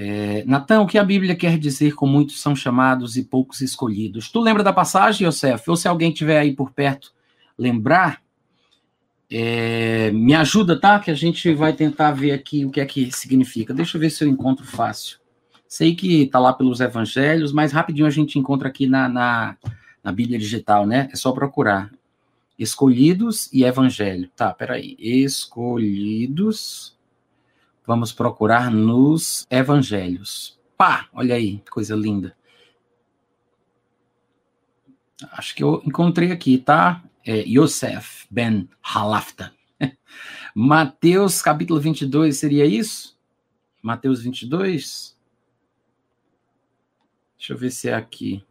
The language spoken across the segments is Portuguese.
É, Natan, o que a Bíblia quer dizer com muitos são chamados e poucos escolhidos? Tu lembra da passagem, Yosef? Ou se alguém tiver aí por perto lembrar, é, me ajuda, tá? Que a gente vai tentar ver aqui o que é que significa. Deixa eu ver se eu encontro fácil. Sei que tá lá pelos evangelhos, mas rapidinho a gente encontra aqui na, na, na Bíblia digital, né? É só procurar. Escolhidos e evangelho. Tá, peraí. Escolhidos Vamos procurar nos evangelhos. Pá, olha aí, coisa linda. Acho que eu encontrei aqui, tá? É Yosef ben Halafta. Mateus capítulo 22, seria isso? Mateus 22? Deixa eu ver se é aqui.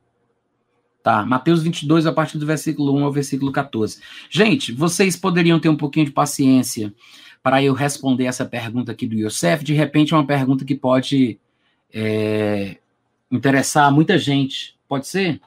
Tá, Mateus 22, a partir do versículo 1 ao versículo 14. Gente, vocês poderiam ter um pouquinho de paciência para eu responder essa pergunta aqui do Yosef, de repente é uma pergunta que pode é, interessar muita gente. Pode ser? O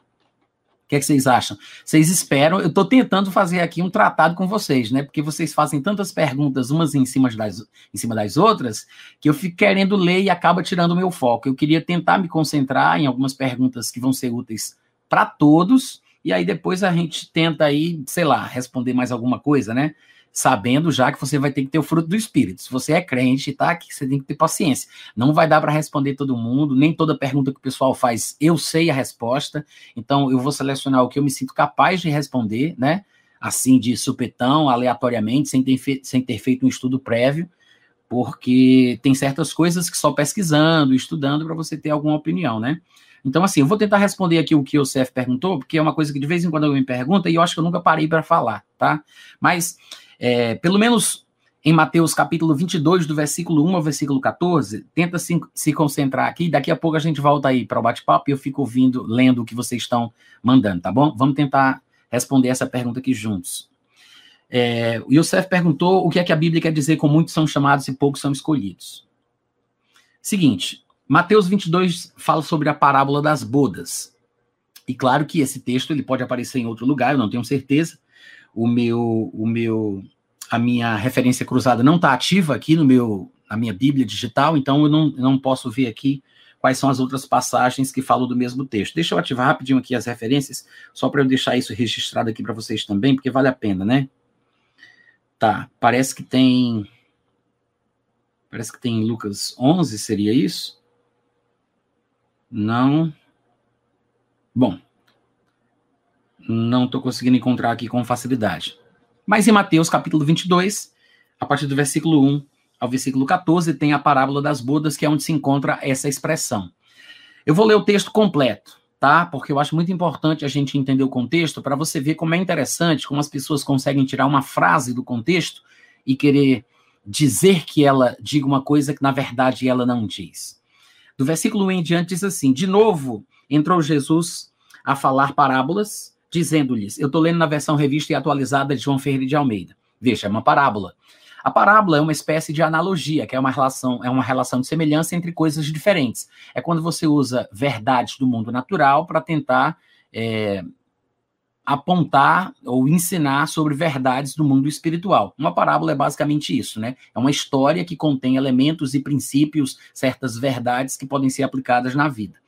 que, é que vocês acham? Vocês esperam? Eu estou tentando fazer aqui um tratado com vocês, né? Porque vocês fazem tantas perguntas umas em cima, das, em cima das outras, que eu fico querendo ler e acaba tirando o meu foco. Eu queria tentar me concentrar em algumas perguntas que vão ser úteis para todos, e aí depois a gente tenta aí, sei lá, responder mais alguma coisa, né? Sabendo já que você vai ter que ter o fruto do Espírito. Se você é crente, tá? Que você tem que ter paciência. Não vai dar para responder todo mundo, nem toda pergunta que o pessoal faz, eu sei a resposta. Então, eu vou selecionar o que eu me sinto capaz de responder, né? Assim, de supetão, aleatoriamente, sem ter, sem ter feito um estudo prévio, porque tem certas coisas que só pesquisando, estudando, para você ter alguma opinião, né? Então, assim, eu vou tentar responder aqui o que o CF perguntou, porque é uma coisa que de vez em quando eu me pergunta e eu acho que eu nunca parei para falar, tá? Mas é, pelo menos em Mateus capítulo 22, do versículo 1 ao versículo 14, tenta se, se concentrar aqui, daqui a pouco a gente volta aí para o bate-papo e eu fico ouvindo, lendo o que vocês estão mandando, tá bom? Vamos tentar responder essa pergunta aqui juntos. É, o Yosef perguntou o que é que a Bíblia quer dizer com muitos são chamados e poucos são escolhidos. Seguinte, Mateus 22 fala sobre a parábola das bodas. E claro que esse texto ele pode aparecer em outro lugar, eu não tenho certeza, o meu, o meu, a minha referência cruzada não está ativa aqui no meu, na minha Bíblia digital, então eu não, não posso ver aqui quais são as outras passagens que falam do mesmo texto. Deixa eu ativar rapidinho aqui as referências, só para eu deixar isso registrado aqui para vocês também, porque vale a pena, né? Tá, parece que tem. Parece que tem Lucas 11, seria isso? Não. Bom, não estou conseguindo encontrar aqui com facilidade. Mas em Mateus capítulo 22, a partir do versículo 1 ao versículo 14, tem a parábola das bodas, que é onde se encontra essa expressão. Eu vou ler o texto completo, tá? Porque eu acho muito importante a gente entender o contexto para você ver como é interessante, como as pessoas conseguem tirar uma frase do contexto e querer dizer que ela diga uma coisa que na verdade ela não diz. Do versículo 1 em diante diz assim: De novo entrou Jesus a falar parábolas dizendo-lhes, eu estou lendo na versão revista e atualizada de João Ferreira de Almeida. Veja, é uma parábola. A parábola é uma espécie de analogia, que é uma relação, é uma relação de semelhança entre coisas diferentes. É quando você usa verdades do mundo natural para tentar é, apontar ou ensinar sobre verdades do mundo espiritual. Uma parábola é basicamente isso, né? É uma história que contém elementos e princípios, certas verdades que podem ser aplicadas na vida.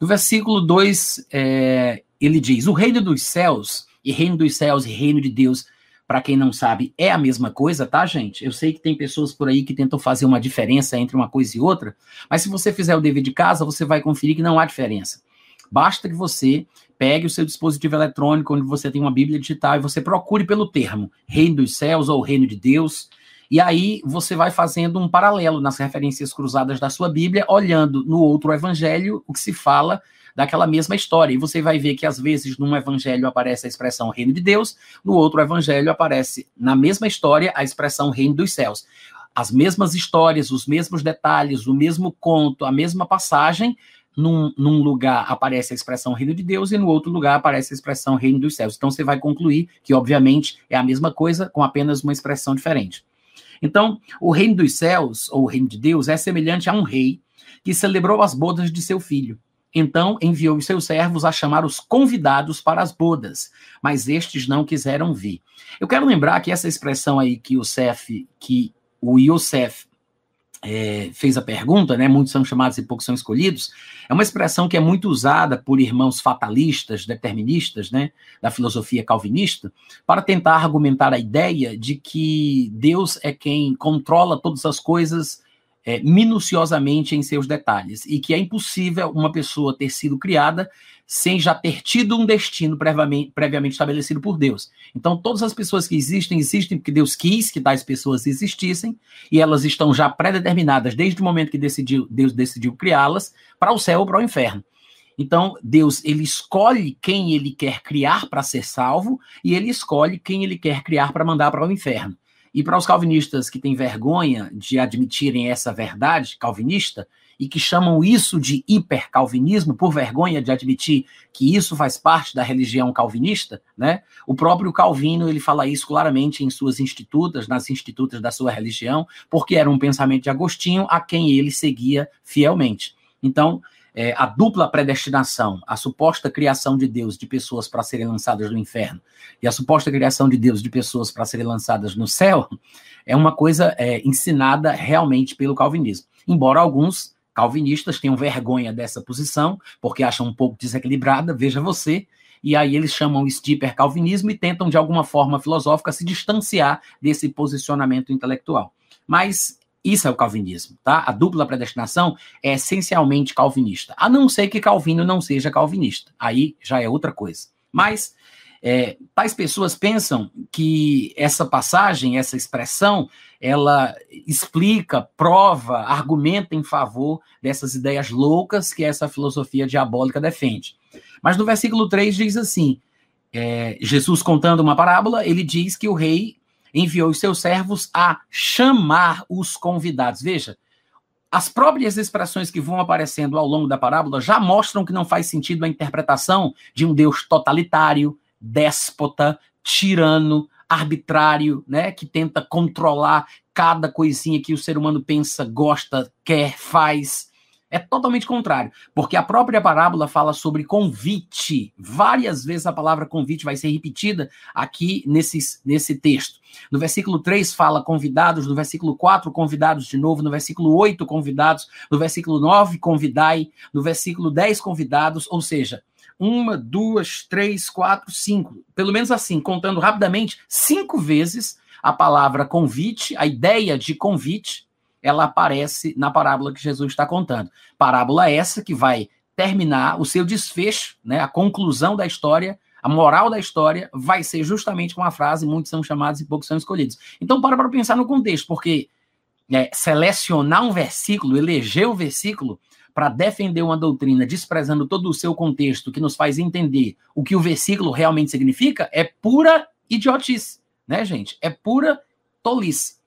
No versículo 2, é, ele diz: O reino dos céus, e reino dos céus e reino de Deus, para quem não sabe, é a mesma coisa, tá, gente? Eu sei que tem pessoas por aí que tentam fazer uma diferença entre uma coisa e outra, mas se você fizer o dever de casa, você vai conferir que não há diferença. Basta que você pegue o seu dispositivo eletrônico, onde você tem uma Bíblia digital, e você procure pelo termo Reino dos Céus ou Reino de Deus. E aí você vai fazendo um paralelo nas referências cruzadas da sua Bíblia, olhando no outro evangelho o que se fala daquela mesma história. E você vai ver que às vezes num evangelho aparece a expressão reino de Deus, no outro evangelho aparece na mesma história a expressão reino dos céus. As mesmas histórias, os mesmos detalhes, o mesmo conto, a mesma passagem, num, num, lugar aparece a expressão reino de Deus e no outro lugar aparece a expressão reino dos céus. Então você vai concluir que, obviamente, é a mesma coisa com apenas uma expressão diferente. Então, o reino dos céus, ou o reino de Deus, é semelhante a um rei que celebrou as bodas de seu filho. Então enviou os seus servos a chamar os convidados para as bodas, mas estes não quiseram vir. Eu quero lembrar que essa expressão aí que o Cef, que o Yosef é, fez a pergunta, né? Muitos são chamados e poucos são escolhidos. É uma expressão que é muito usada por irmãos fatalistas, deterministas, né? Da filosofia calvinista, para tentar argumentar a ideia de que Deus é quem controla todas as coisas é, minuciosamente em seus detalhes e que é impossível uma pessoa ter sido criada sem já ter tido um destino previamente, previamente estabelecido por Deus. Então, todas as pessoas que existem, existem porque Deus quis que tais pessoas existissem, e elas estão já predeterminadas desde o momento que decidiu, Deus decidiu criá-las, para o céu ou para o inferno. Então, Deus, ele escolhe quem ele quer criar para ser salvo, e ele escolhe quem ele quer criar para mandar para o inferno. E para os calvinistas que têm vergonha de admitirem essa verdade calvinista, e que chamam isso de hipercalvinismo, por vergonha de admitir que isso faz parte da religião calvinista, né? O próprio Calvino, ele fala isso claramente em suas institutas, nas institutas da sua religião, porque era um pensamento de Agostinho a quem ele seguia fielmente. Então, é, a dupla predestinação, a suposta criação de Deus de pessoas para serem lançadas no inferno e a suposta criação de Deus de pessoas para serem lançadas no céu, é uma coisa é, ensinada realmente pelo calvinismo. Embora alguns calvinistas tenham vergonha dessa posição, porque acham um pouco desequilibrada, veja você, e aí eles chamam isso de hipercalvinismo e tentam, de alguma forma filosófica, se distanciar desse posicionamento intelectual. Mas isso é o calvinismo, tá? A dupla predestinação é essencialmente calvinista, a não ser que Calvino não seja calvinista. Aí já é outra coisa. Mas é, tais pessoas pensam que essa passagem, essa expressão, ela explica, prova, argumenta em favor dessas ideias loucas que essa filosofia diabólica defende. Mas no versículo 3 diz assim: é, Jesus contando uma parábola, ele diz que o rei enviou os seus servos a chamar os convidados. Veja, as próprias expressões que vão aparecendo ao longo da parábola já mostram que não faz sentido a interpretação de um Deus totalitário, déspota, tirano, arbitrário, né, que tenta controlar cada coisinha que o ser humano pensa, gosta, quer, faz. É totalmente contrário, porque a própria parábola fala sobre convite. Várias vezes a palavra convite vai ser repetida aqui nesse, nesse texto. No versículo 3 fala convidados, no versículo 4 convidados de novo, no versículo 8 convidados, no versículo 9 convidai, no versículo 10 convidados, ou seja, uma, duas, três, quatro, cinco. Pelo menos assim, contando rapidamente, cinco vezes a palavra convite, a ideia de convite, ela aparece na parábola que Jesus está contando. Parábola essa que vai terminar o seu desfecho, né, a conclusão da história, a moral da história vai ser justamente com a frase: muitos são chamados e poucos são escolhidos. Então, para para pensar no contexto, porque é, selecionar um versículo, eleger o versículo, para defender uma doutrina desprezando todo o seu contexto, que nos faz entender o que o versículo realmente significa, é pura idiotice, né, gente? É pura tolice.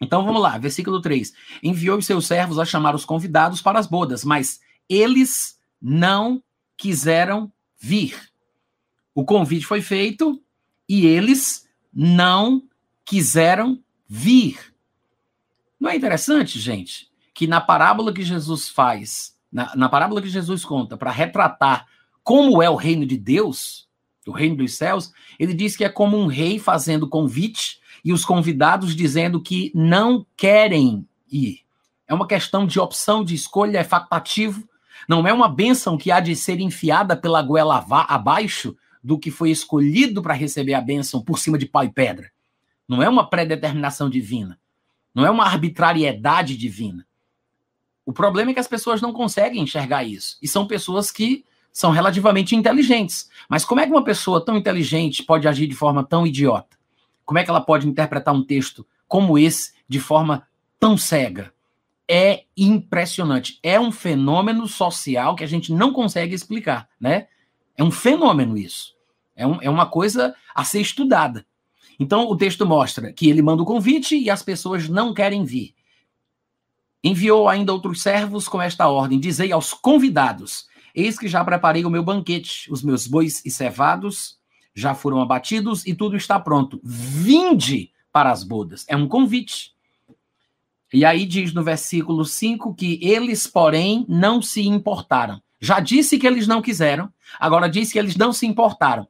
Então vamos lá, versículo 3. Enviou os seus servos a chamar os convidados para as bodas, mas eles não quiseram vir. O convite foi feito e eles não quiseram vir. Não é interessante, gente? que na parábola que Jesus faz, na, na parábola que Jesus conta, para retratar como é o reino de Deus, o reino dos céus, ele diz que é como um rei fazendo convite e os convidados dizendo que não querem ir. É uma questão de opção, de escolha, é facultativo. Não é uma bênção que há de ser enfiada pela goela abaixo do que foi escolhido para receber a bênção por cima de pau e pedra. Não é uma predeterminação divina. Não é uma arbitrariedade divina. O problema é que as pessoas não conseguem enxergar isso. E são pessoas que são relativamente inteligentes. Mas como é que uma pessoa tão inteligente pode agir de forma tão idiota? Como é que ela pode interpretar um texto como esse de forma tão cega? É impressionante. É um fenômeno social que a gente não consegue explicar, né? É um fenômeno isso. É, um, é uma coisa a ser estudada. Então, o texto mostra que ele manda o convite e as pessoas não querem vir. Enviou ainda outros servos com esta ordem: Dizei aos convidados: Eis que já preparei o meu banquete, os meus bois e cevados já foram abatidos e tudo está pronto. Vinde para as bodas. É um convite. E aí diz no versículo 5 que eles, porém, não se importaram. Já disse que eles não quiseram, agora diz que eles não se importaram.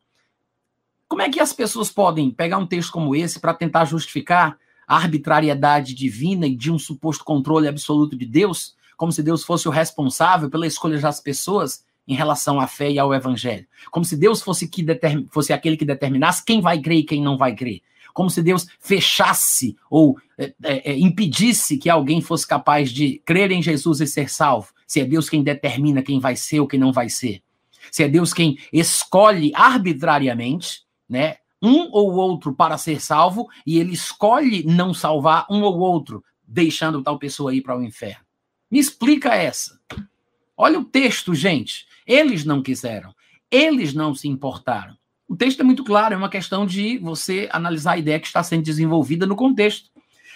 Como é que as pessoas podem pegar um texto como esse para tentar justificar arbitrariedade divina e de um suposto controle absoluto de Deus, como se Deus fosse o responsável pela escolha das pessoas em relação à fé e ao evangelho. Como se Deus fosse, que fosse aquele que determinasse quem vai crer e quem não vai crer. Como se Deus fechasse ou é, é, é, impedisse que alguém fosse capaz de crer em Jesus e ser salvo. Se é Deus quem determina quem vai ser ou quem não vai ser. Se é Deus quem escolhe arbitrariamente, né, um ou outro para ser salvo e ele escolhe não salvar um ou outro, deixando tal pessoa ir para o inferno. Me explica essa. Olha o texto, gente. Eles não quiseram. Eles não se importaram. O texto é muito claro, é uma questão de você analisar a ideia que está sendo desenvolvida no contexto.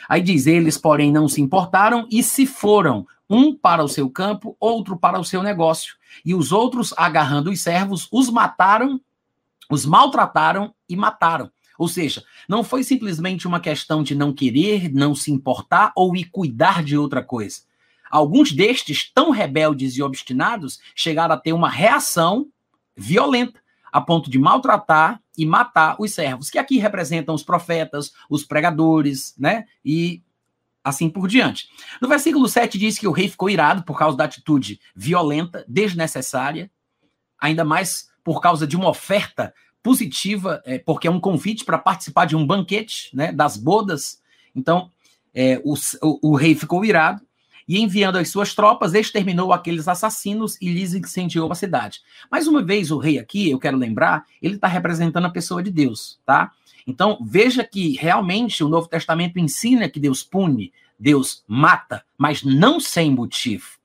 Aí diz: eles, porém, não se importaram e se foram, um para o seu campo, outro para o seu negócio. E os outros, agarrando os servos, os mataram os maltrataram e mataram. Ou seja, não foi simplesmente uma questão de não querer, não se importar ou ir cuidar de outra coisa. Alguns destes, tão rebeldes e obstinados, chegaram a ter uma reação violenta, a ponto de maltratar e matar os servos, que aqui representam os profetas, os pregadores, né? E assim por diante. No versículo 7 diz que o rei ficou irado por causa da atitude violenta, desnecessária, ainda mais por causa de uma oferta positiva, é, porque é um convite para participar de um banquete, né, das bodas. Então, é, o, o, o, rei ficou irado e, enviando as suas tropas, exterminou aqueles assassinos e lhes incendiou a cidade. Mais uma vez, o rei aqui, eu quero lembrar, ele está representando a pessoa de Deus, tá? Então, veja que realmente o Novo Testamento ensina que Deus pune, Deus mata, mas não sem motivo.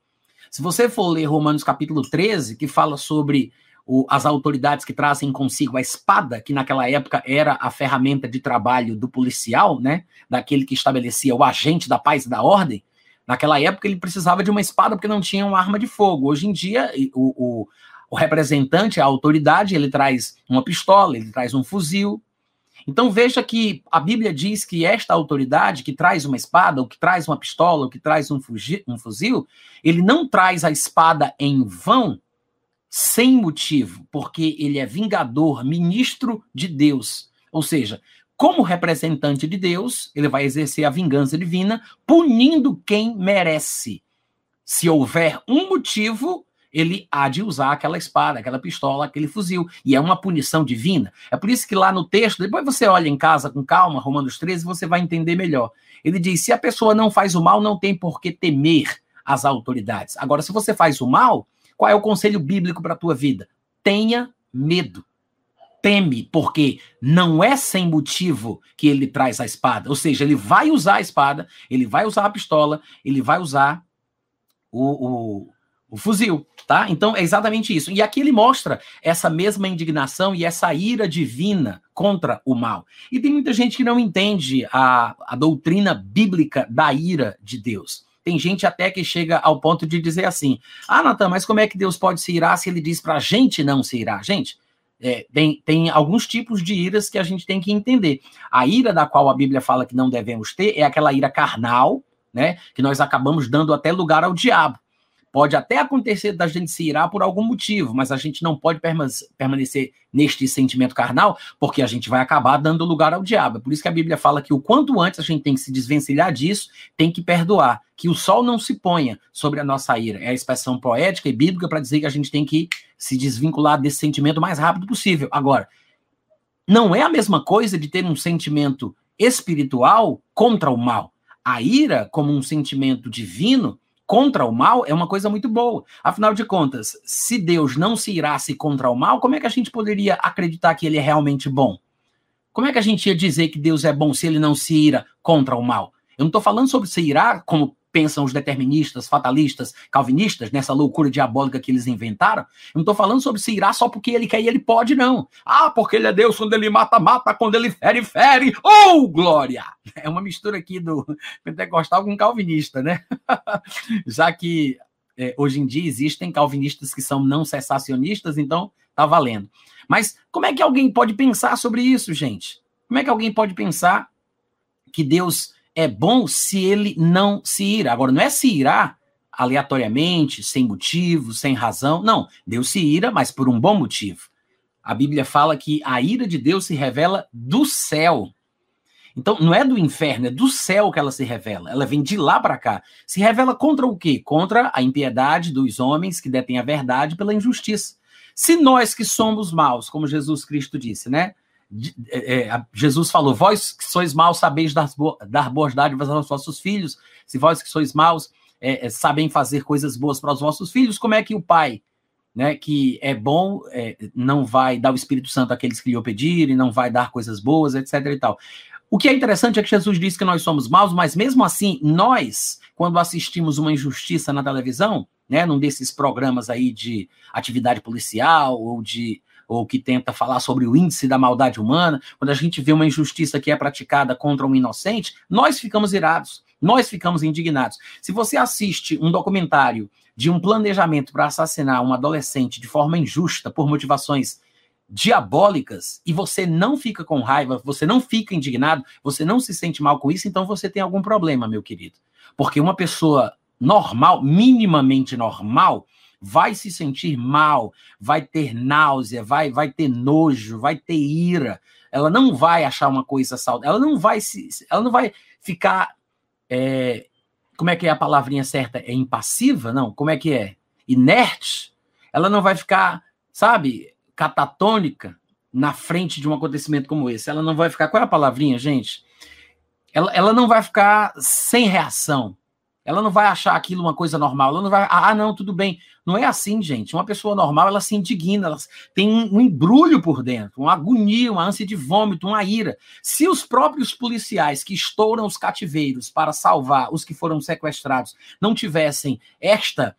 Se você for ler Romanos capítulo 13, que fala sobre o, as autoridades que trazem consigo a espada, que naquela época era a ferramenta de trabalho do policial, né? Daquele que estabelecia o agente da paz e da ordem. Naquela época ele precisava de uma espada porque não tinha uma arma de fogo. Hoje em dia, o, o, o representante, a autoridade, ele traz uma pistola, ele traz um fuzil. Então veja que a Bíblia diz que esta autoridade que traz uma espada, ou que traz uma pistola, ou que traz um, um fuzil, ele não traz a espada em vão, sem motivo, porque ele é vingador, ministro de Deus. Ou seja, como representante de Deus, ele vai exercer a vingança divina, punindo quem merece. Se houver um motivo, ele há de usar aquela espada, aquela pistola, aquele fuzil. E é uma punição divina. É por isso que lá no texto, depois você olha em casa com calma, Romanos 13, você vai entender melhor. Ele diz: se a pessoa não faz o mal, não tem por que temer as autoridades. Agora, se você faz o mal, qual é o conselho bíblico para a tua vida? Tenha medo. Teme, porque não é sem motivo que ele traz a espada. Ou seja, ele vai usar a espada, ele vai usar a pistola, ele vai usar o, o, o fuzil, tá? Então é exatamente isso. E aqui ele mostra essa mesma indignação e essa ira divina contra o mal. E tem muita gente que não entende a, a doutrina bíblica da ira de Deus. Tem gente até que chega ao ponto de dizer assim: ah, Natan, mas como é que Deus pode se irar se ele diz para a gente não se irar? Gente, é, tem, tem alguns tipos de iras que a gente tem que entender. A ira da qual a Bíblia fala que não devemos ter é aquela ira carnal, né? Que nós acabamos dando até lugar ao diabo. Pode até acontecer da gente se irar por algum motivo, mas a gente não pode permanecer neste sentimento carnal, porque a gente vai acabar dando lugar ao diabo. É por isso que a Bíblia fala que o quanto antes a gente tem que se desvencilhar disso, tem que perdoar, que o sol não se ponha sobre a nossa ira. É a expressão poética e bíblica para dizer que a gente tem que se desvincular desse sentimento o mais rápido possível. Agora, não é a mesma coisa de ter um sentimento espiritual contra o mal. A ira, como um sentimento divino, contra o mal é uma coisa muito boa. Afinal de contas, se Deus não se irasse contra o mal, como é que a gente poderia acreditar que ele é realmente bom? Como é que a gente ia dizer que Deus é bom se ele não se ira contra o mal? Eu não estou falando sobre se irar como pensam os deterministas, fatalistas, calvinistas, nessa loucura diabólica que eles inventaram. Eu não estou falando sobre se irá só porque ele quer e ele pode, não. Ah, porque ele é Deus, quando ele mata, mata, quando ele fere, fere. Oh, glória! É uma mistura aqui do pentecostal com calvinista, né? Já que é, hoje em dia existem calvinistas que são não cessacionistas, então tá valendo. Mas como é que alguém pode pensar sobre isso, gente? Como é que alguém pode pensar que Deus é bom se ele não se ira. Agora, não é se irar aleatoriamente, sem motivo, sem razão. Não, Deus se ira, mas por um bom motivo. A Bíblia fala que a ira de Deus se revela do céu. Então, não é do inferno, é do céu que ela se revela. Ela vem de lá para cá. Se revela contra o quê? Contra a impiedade dos homens que detêm a verdade pela injustiça. Se nós que somos maus, como Jesus Cristo disse, né? É, é, Jesus falou: Vós que sois maus, sabeis dar, dar boas dádivas aos vossos filhos. Se vós que sois maus, é, é, sabem fazer coisas boas para os vossos filhos, como é que o Pai, né, que é bom, é, não vai dar o Espírito Santo àqueles que lhe o pedirem, não vai dar coisas boas, etc. e tal. O que é interessante é que Jesus disse que nós somos maus, mas mesmo assim, nós, quando assistimos uma injustiça na televisão, né, num desses programas aí de atividade policial ou de ou que tenta falar sobre o índice da maldade humana, quando a gente vê uma injustiça que é praticada contra um inocente, nós ficamos irados, nós ficamos indignados. Se você assiste um documentário de um planejamento para assassinar um adolescente de forma injusta por motivações diabólicas e você não fica com raiva, você não fica indignado, você não se sente mal com isso, então você tem algum problema, meu querido. Porque uma pessoa normal, minimamente normal, vai se sentir mal, vai ter náusea, vai, vai ter nojo, vai ter ira. Ela não vai achar uma coisa saudável, ela não vai se, ela não vai ficar, é, como é que é a palavrinha certa? É impassiva? Não, como é que é? Inerte? Ela não vai ficar, sabe, catatônica na frente de um acontecimento como esse. Ela não vai ficar, qual é a palavrinha, gente? Ela, ela não vai ficar sem reação. Ela não vai achar aquilo uma coisa normal. Ela não vai, ah, não, tudo bem. Não é assim, gente. Uma pessoa normal, ela se indigna, ela tem um, embrulho por dentro, uma agonia, uma ânsia de vômito, uma ira. Se os próprios policiais que estouram os cativeiros para salvar os que foram sequestrados não tivessem esta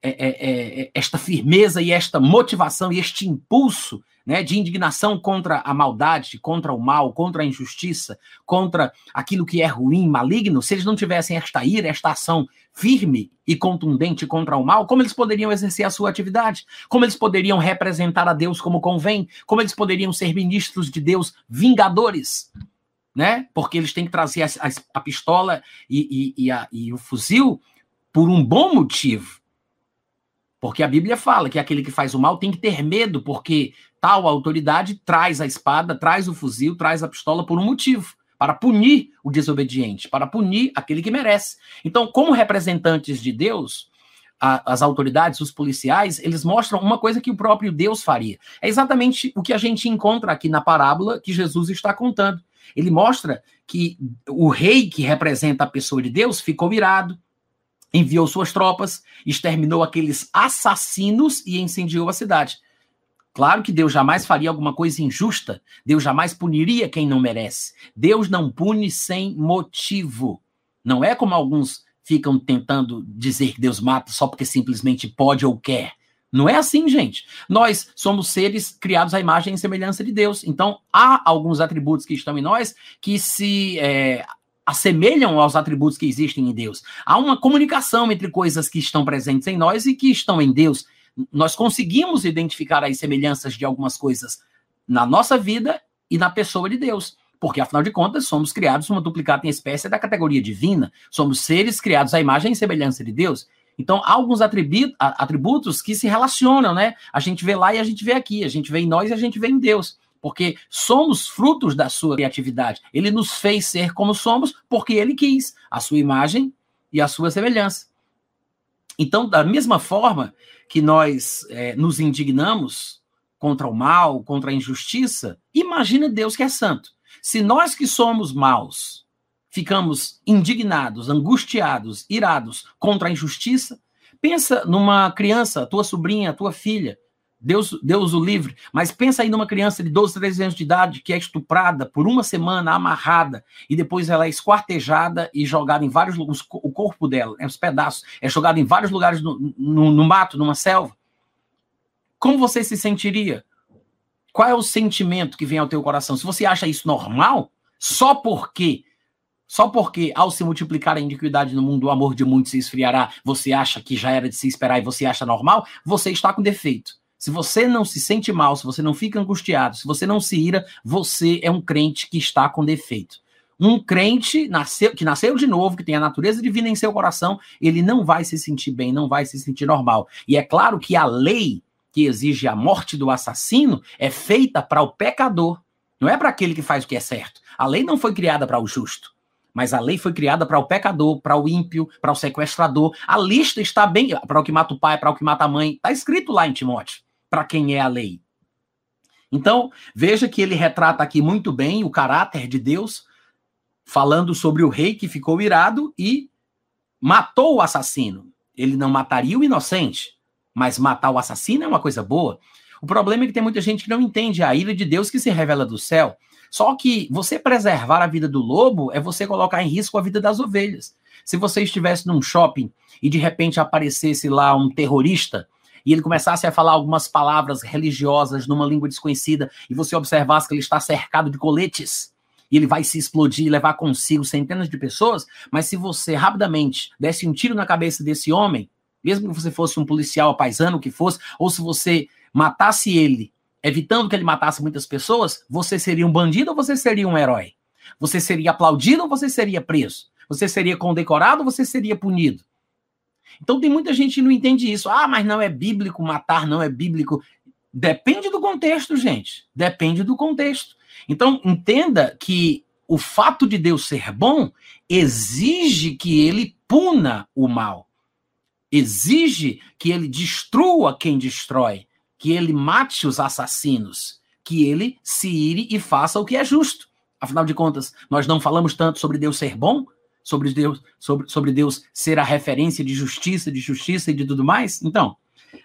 é, é, é, esta firmeza e esta motivação e este impulso né, de indignação contra a maldade, contra o mal, contra a injustiça, contra aquilo que é ruim, maligno, se eles não tivessem esta ira, esta ação firme e contundente contra o mal, como eles poderiam exercer a sua atividade? Como eles poderiam representar a Deus como convém? Como eles poderiam ser ministros de Deus vingadores? Né? Porque eles têm que trazer a, a, a pistola e, e, e, a, e o fuzil por um bom motivo. Porque a Bíblia fala que aquele que faz o mal tem que ter medo, porque tal autoridade traz a espada, traz o fuzil, traz a pistola por um motivo para punir o desobediente, para punir aquele que merece. Então, como representantes de Deus, a, as autoridades, os policiais, eles mostram uma coisa que o próprio Deus faria. É exatamente o que a gente encontra aqui na parábola que Jesus está contando. Ele mostra que o rei que representa a pessoa de Deus ficou irado, enviou suas tropas, exterminou aqueles assassinos e incendiou a cidade. Claro que Deus jamais faria alguma coisa injusta, Deus jamais puniria quem não merece. Deus não pune sem motivo. Não é como alguns ficam tentando dizer que Deus mata só porque simplesmente pode ou quer. Não é assim, gente. Nós somos seres criados à imagem e semelhança de Deus. Então, há alguns atributos que estão em nós que se é, assemelham aos atributos que existem em Deus. Há uma comunicação entre coisas que estão presentes em nós e que estão em Deus. Nós conseguimos identificar as semelhanças de algumas coisas na nossa vida e na pessoa de Deus. Porque, afinal de contas, somos criados uma duplicata em espécie da categoria divina. Somos seres criados à imagem e semelhança de Deus. Então, há alguns atributos que se relacionam, né? A gente vê lá e a gente vê aqui. A gente vê em nós e a gente vê em Deus porque somos frutos da sua criatividade. Ele nos fez ser como somos porque ele quis, a sua imagem e a sua semelhança. Então, da mesma forma que nós é, nos indignamos contra o mal, contra a injustiça, imagina Deus que é santo. Se nós que somos maus ficamos indignados, angustiados, irados contra a injustiça, pensa numa criança, tua sobrinha, tua filha, Deus, Deus o livre. Mas pensa aí numa criança de 12, 13 anos de idade que é estuprada por uma semana, amarrada, e depois ela é esquartejada e jogada em vários lugares, o corpo dela, né, os pedaços, é jogado em vários lugares no, no, no mato, numa selva. Como você se sentiria? Qual é o sentimento que vem ao teu coração? Se você acha isso normal, só porque só porque, ao se multiplicar a iniquidade no mundo, o amor de muitos se esfriará, você acha que já era de se esperar e você acha normal, você está com defeito. Se você não se sente mal, se você não fica angustiado, se você não se ira, você é um crente que está com defeito. Um crente nasceu, que nasceu de novo, que tem a natureza divina em seu coração, ele não vai se sentir bem, não vai se sentir normal. E é claro que a lei que exige a morte do assassino é feita para o pecador, não é para aquele que faz o que é certo. A lei não foi criada para o justo, mas a lei foi criada para o pecador, para o ímpio, para o sequestrador. A lista está bem para o que mata o pai, para o que mata a mãe. Está escrito lá em Timóteo, para quem é a lei. Então, veja que ele retrata aqui muito bem o caráter de Deus, falando sobre o rei que ficou irado e matou o assassino. Ele não mataria o inocente, mas matar o assassino é uma coisa boa. O problema é que tem muita gente que não entende a ira de Deus que se revela do céu. Só que você preservar a vida do lobo é você colocar em risco a vida das ovelhas. Se você estivesse num shopping e de repente aparecesse lá um terrorista e ele começasse a falar algumas palavras religiosas numa língua desconhecida e você observasse que ele está cercado de coletes e ele vai se explodir e levar consigo centenas de pessoas, mas se você rapidamente desse um tiro na cabeça desse homem, mesmo que você fosse um policial paisano que fosse, ou se você matasse ele evitando que ele matasse muitas pessoas, você seria um bandido ou você seria um herói? Você seria aplaudido ou você seria preso? Você seria condecorado ou você seria punido? Então tem muita gente que não entende isso. Ah, mas não é bíblico matar, não é bíblico. Depende do contexto, gente. Depende do contexto. Então entenda que o fato de Deus ser bom exige que ele puna o mal. Exige que ele destrua quem destrói que ele mate os assassinos, que ele se ire e faça o que é justo. Afinal de contas, nós não falamos tanto sobre Deus ser bom, sobre Deus, sobre, sobre Deus ser a referência de justiça, de justiça e de tudo mais? Então,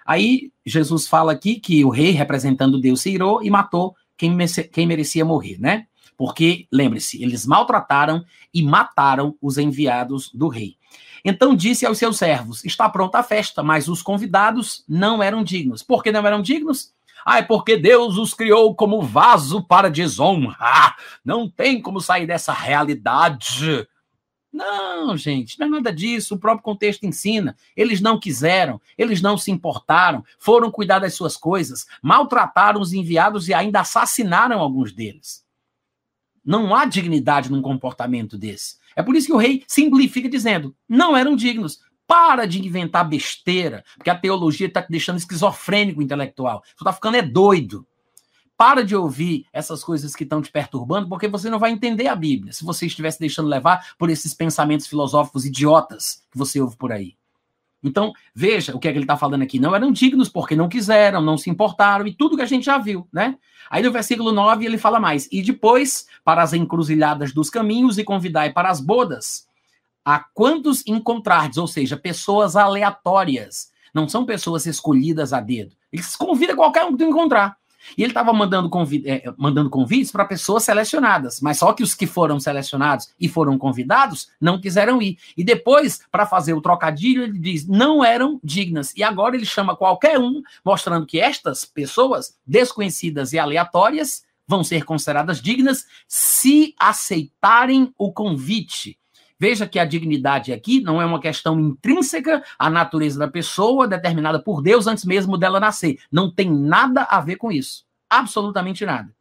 aí Jesus fala aqui que o rei, representando Deus, se irou e matou quem, quem merecia morrer, né? Porque, lembre-se, eles maltrataram e mataram os enviados do rei. Então disse aos seus servos: Está pronta a festa, mas os convidados não eram dignos. Por que não eram dignos? Ah, é porque Deus os criou como vaso para desonra. Não tem como sair dessa realidade. Não, gente, não é nada disso. O próprio contexto ensina. Eles não quiseram, eles não se importaram, foram cuidar das suas coisas, maltrataram os enviados e ainda assassinaram alguns deles. Não há dignidade num comportamento desse. É por isso que o rei simplifica dizendo: não eram dignos. Para de inventar besteira, porque a teologia está te deixando esquizofrênico intelectual. Você está ficando é doido. Para de ouvir essas coisas que estão te perturbando, porque você não vai entender a Bíblia se você estivesse deixando levar por esses pensamentos filosóficos idiotas que você ouve por aí. Então, veja o que é que ele está falando aqui. Não eram dignos porque não quiseram, não se importaram e tudo que a gente já viu, né? Aí no versículo 9 ele fala mais: E depois, para as encruzilhadas dos caminhos e convidai para as bodas, a quantos encontrardes, ou seja, pessoas aleatórias, não são pessoas escolhidas a dedo. Eles convidam qualquer um que tu encontrar. E ele estava mandando, convi é, mandando convites para pessoas selecionadas, mas só que os que foram selecionados e foram convidados não quiseram ir. E depois, para fazer o trocadilho, ele diz: não eram dignas. E agora ele chama qualquer um, mostrando que estas pessoas desconhecidas e aleatórias vão ser consideradas dignas se aceitarem o convite. Veja que a dignidade aqui não é uma questão intrínseca à natureza da pessoa, determinada por Deus antes mesmo dela nascer. Não tem nada a ver com isso. Absolutamente nada.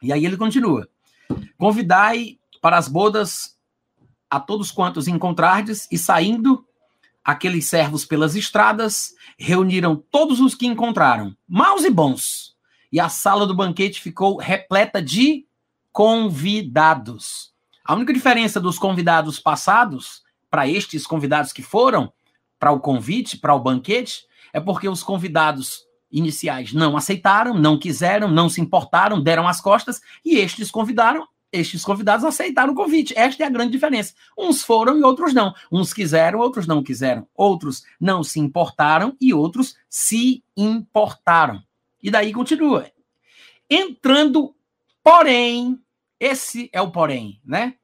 E aí ele continua: Convidai para as bodas a todos quantos encontrardes, e saindo aqueles servos pelas estradas, reuniram todos os que encontraram, maus e bons. E a sala do banquete ficou repleta de convidados. A única diferença dos convidados passados para estes convidados que foram para o convite, para o banquete, é porque os convidados iniciais não aceitaram, não quiseram, não se importaram, deram as costas e estes convidaram, estes convidados aceitaram o convite. Esta é a grande diferença. Uns foram e outros não. Uns quiseram, outros não quiseram. Outros não se importaram e outros se importaram. E daí continua. Entrando, porém, esse é o porém, né?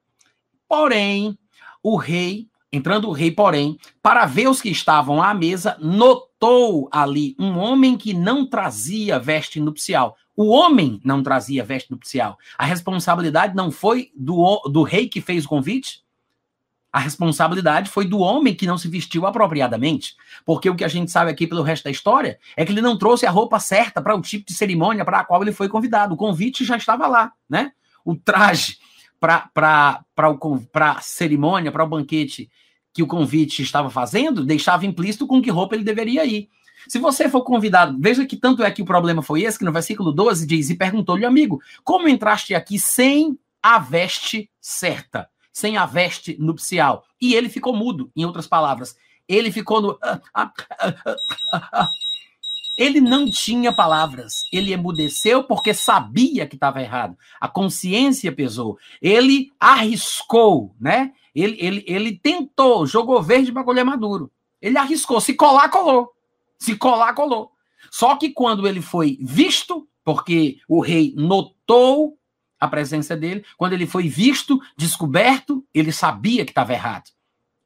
Porém, o rei, entrando o rei, porém, para ver os que estavam à mesa, notou ali um homem que não trazia veste nupcial. O homem não trazia veste nupcial. A responsabilidade não foi do, do rei que fez o convite? A responsabilidade foi do homem que não se vestiu apropriadamente. Porque o que a gente sabe aqui pelo resto da história é que ele não trouxe a roupa certa para o tipo de cerimônia para a qual ele foi convidado. O convite já estava lá, né? O traje para a cerimônia, para o banquete que o convite estava fazendo, deixava implícito com que roupa ele deveria ir. Se você for convidado, veja que tanto é que o problema foi esse, que no versículo 12 diz: E perguntou-lhe, amigo, como entraste aqui sem a veste certa, sem a veste nupcial. E ele ficou mudo, em outras palavras. Ele ficou no. Ele não tinha palavras. Ele emudeceu porque sabia que estava errado. A consciência pesou. Ele arriscou, né? Ele, ele, ele tentou, jogou verde para colher maduro. Ele arriscou. Se colar, colou. Se colar, colou. Só que quando ele foi visto, porque o rei notou a presença dele, quando ele foi visto, descoberto, ele sabia que estava errado.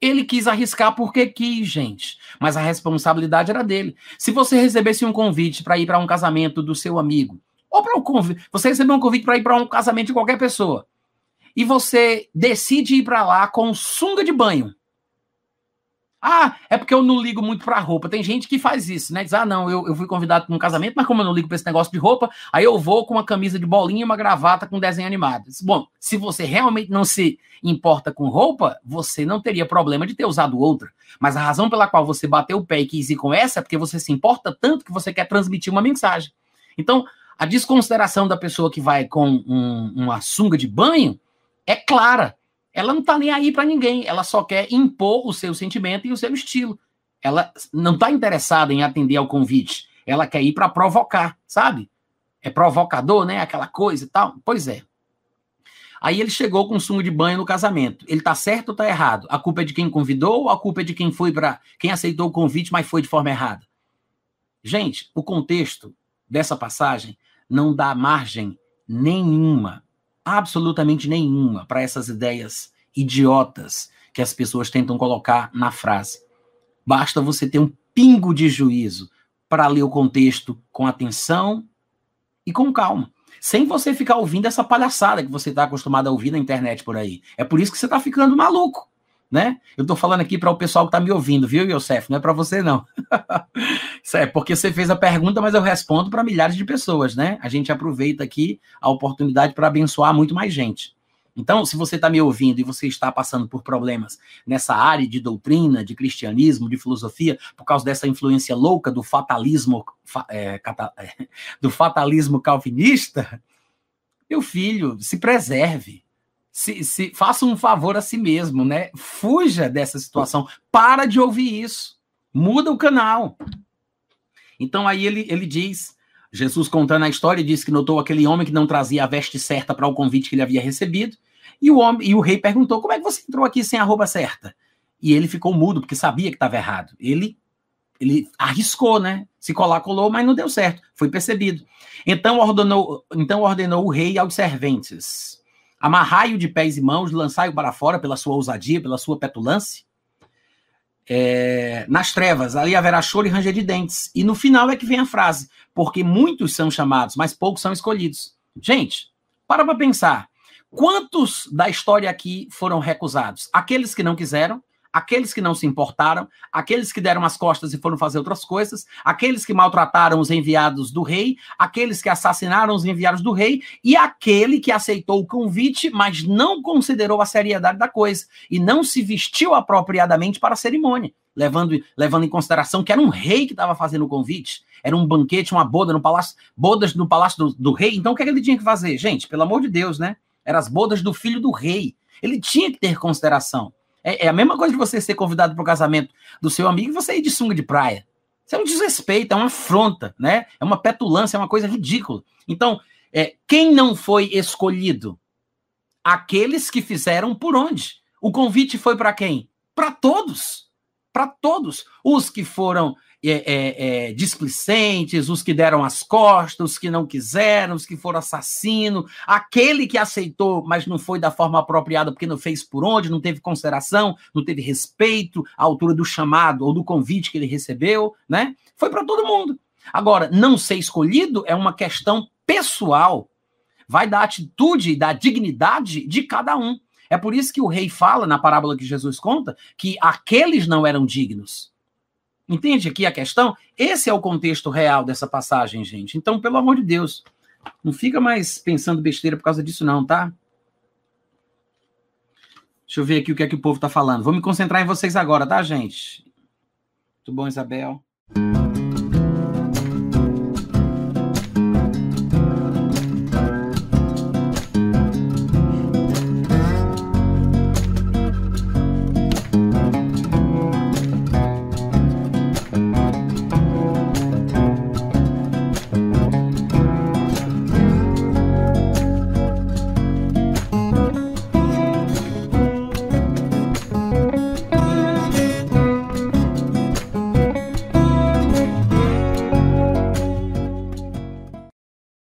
Ele quis arriscar porque quis, gente. Mas a responsabilidade era dele. Se você recebesse um convite para ir para um casamento do seu amigo, ou para um convite, você recebeu um convite para ir para um casamento de qualquer pessoa, e você decide ir para lá com sunga de banho, ah, é porque eu não ligo muito pra roupa. Tem gente que faz isso, né? Diz, ah, não, eu, eu fui convidado para um casamento, mas como eu não ligo pra esse negócio de roupa, aí eu vou com uma camisa de bolinha e uma gravata com desenho animado. Bom, se você realmente não se importa com roupa, você não teria problema de ter usado outra. Mas a razão pela qual você bateu o pé e quis ir com essa é porque você se importa tanto que você quer transmitir uma mensagem. Então, a desconsideração da pessoa que vai com um, uma sunga de banho é clara ela não está nem aí para ninguém, ela só quer impor o seu sentimento e o seu estilo. Ela não está interessada em atender ao convite, ela quer ir para provocar, sabe? É provocador, né? Aquela coisa e tal. Pois é. Aí ele chegou com sumo de banho no casamento. Ele tá certo ou tá errado? A culpa é de quem convidou ou a culpa é de quem foi para quem aceitou o convite, mas foi de forma errada? Gente, o contexto dessa passagem não dá margem nenhuma absolutamente nenhuma para essas ideias idiotas que as pessoas tentam colocar na frase. Basta você ter um pingo de juízo para ler o contexto com atenção e com calma. Sem você ficar ouvindo essa palhaçada que você está acostumado a ouvir na internet por aí. É por isso que você está ficando maluco né? Eu estou falando aqui para o pessoal que está me ouvindo, viu, Yosef? Não é para você, não. Isso é porque você fez a pergunta, mas eu respondo para milhares de pessoas, né? A gente aproveita aqui a oportunidade para abençoar muito mais gente. Então, se você está me ouvindo e você está passando por problemas nessa área de doutrina, de cristianismo, de filosofia, por causa dessa influência louca do fatalismo, é, cata, é, do fatalismo calvinista, meu filho, se preserve se, se faça um favor a si mesmo, né? Fuja dessa situação. Para de ouvir isso. Muda o canal. Então aí ele, ele diz, Jesus contando a história, diz que notou aquele homem que não trazia a veste certa para o convite que ele havia recebido. E o homem e o rei perguntou: "Como é que você entrou aqui sem a roupa certa?" E ele ficou mudo porque sabia que estava errado. Ele ele arriscou, né? Se colar colou, mas não deu certo. Foi percebido. Então ordenou, então ordenou o rei aos serventes: Amarrai-o de pés e mãos, lançai-o para fora pela sua ousadia, pela sua petulância. É, nas trevas, ali haverá choro e ranger de dentes. E no final é que vem a frase: porque muitos são chamados, mas poucos são escolhidos. Gente, para para pensar. Quantos da história aqui foram recusados? Aqueles que não quiseram, aqueles que não se importaram, aqueles que deram as costas e foram fazer outras coisas, aqueles que maltrataram os enviados do rei, aqueles que assassinaram os enviados do rei e aquele que aceitou o convite, mas não considerou a seriedade da coisa e não se vestiu apropriadamente para a cerimônia, levando, levando em consideração que era um rei que estava fazendo o convite, era um banquete, uma boda no palácio, bodas no palácio do, do rei. Então o que, é que ele tinha que fazer? Gente, pelo amor de Deus, né? Eram as bodas do filho do rei. Ele tinha que ter consideração. É, é a mesma coisa de você ser convidado para o casamento do seu amigo e você ir de sunga de praia. Isso é um desrespeito, é uma afronta, né? É uma petulância, é uma coisa ridícula. Então, é, quem não foi escolhido? Aqueles que fizeram por onde? O convite foi para quem? Para todos. Para todos. Os que foram é, é, é, displicentes, os que deram as costas, os que não quiseram, os que foram assassino, aquele que aceitou, mas não foi da forma apropriada porque não fez por onde, não teve consideração, não teve respeito à altura do chamado ou do convite que ele recebeu, né? Foi para todo mundo. Agora, não ser escolhido é uma questão pessoal. Vai da atitude da dignidade de cada um. É por isso que o rei fala na parábola que Jesus conta que aqueles não eram dignos. Entende aqui a questão? Esse é o contexto real dessa passagem, gente. Então, pelo amor de Deus, não fica mais pensando besteira por causa disso, não, tá? Deixa eu ver aqui o que é que o povo tá falando. Vou me concentrar em vocês agora, tá, gente? Muito bom, Isabel.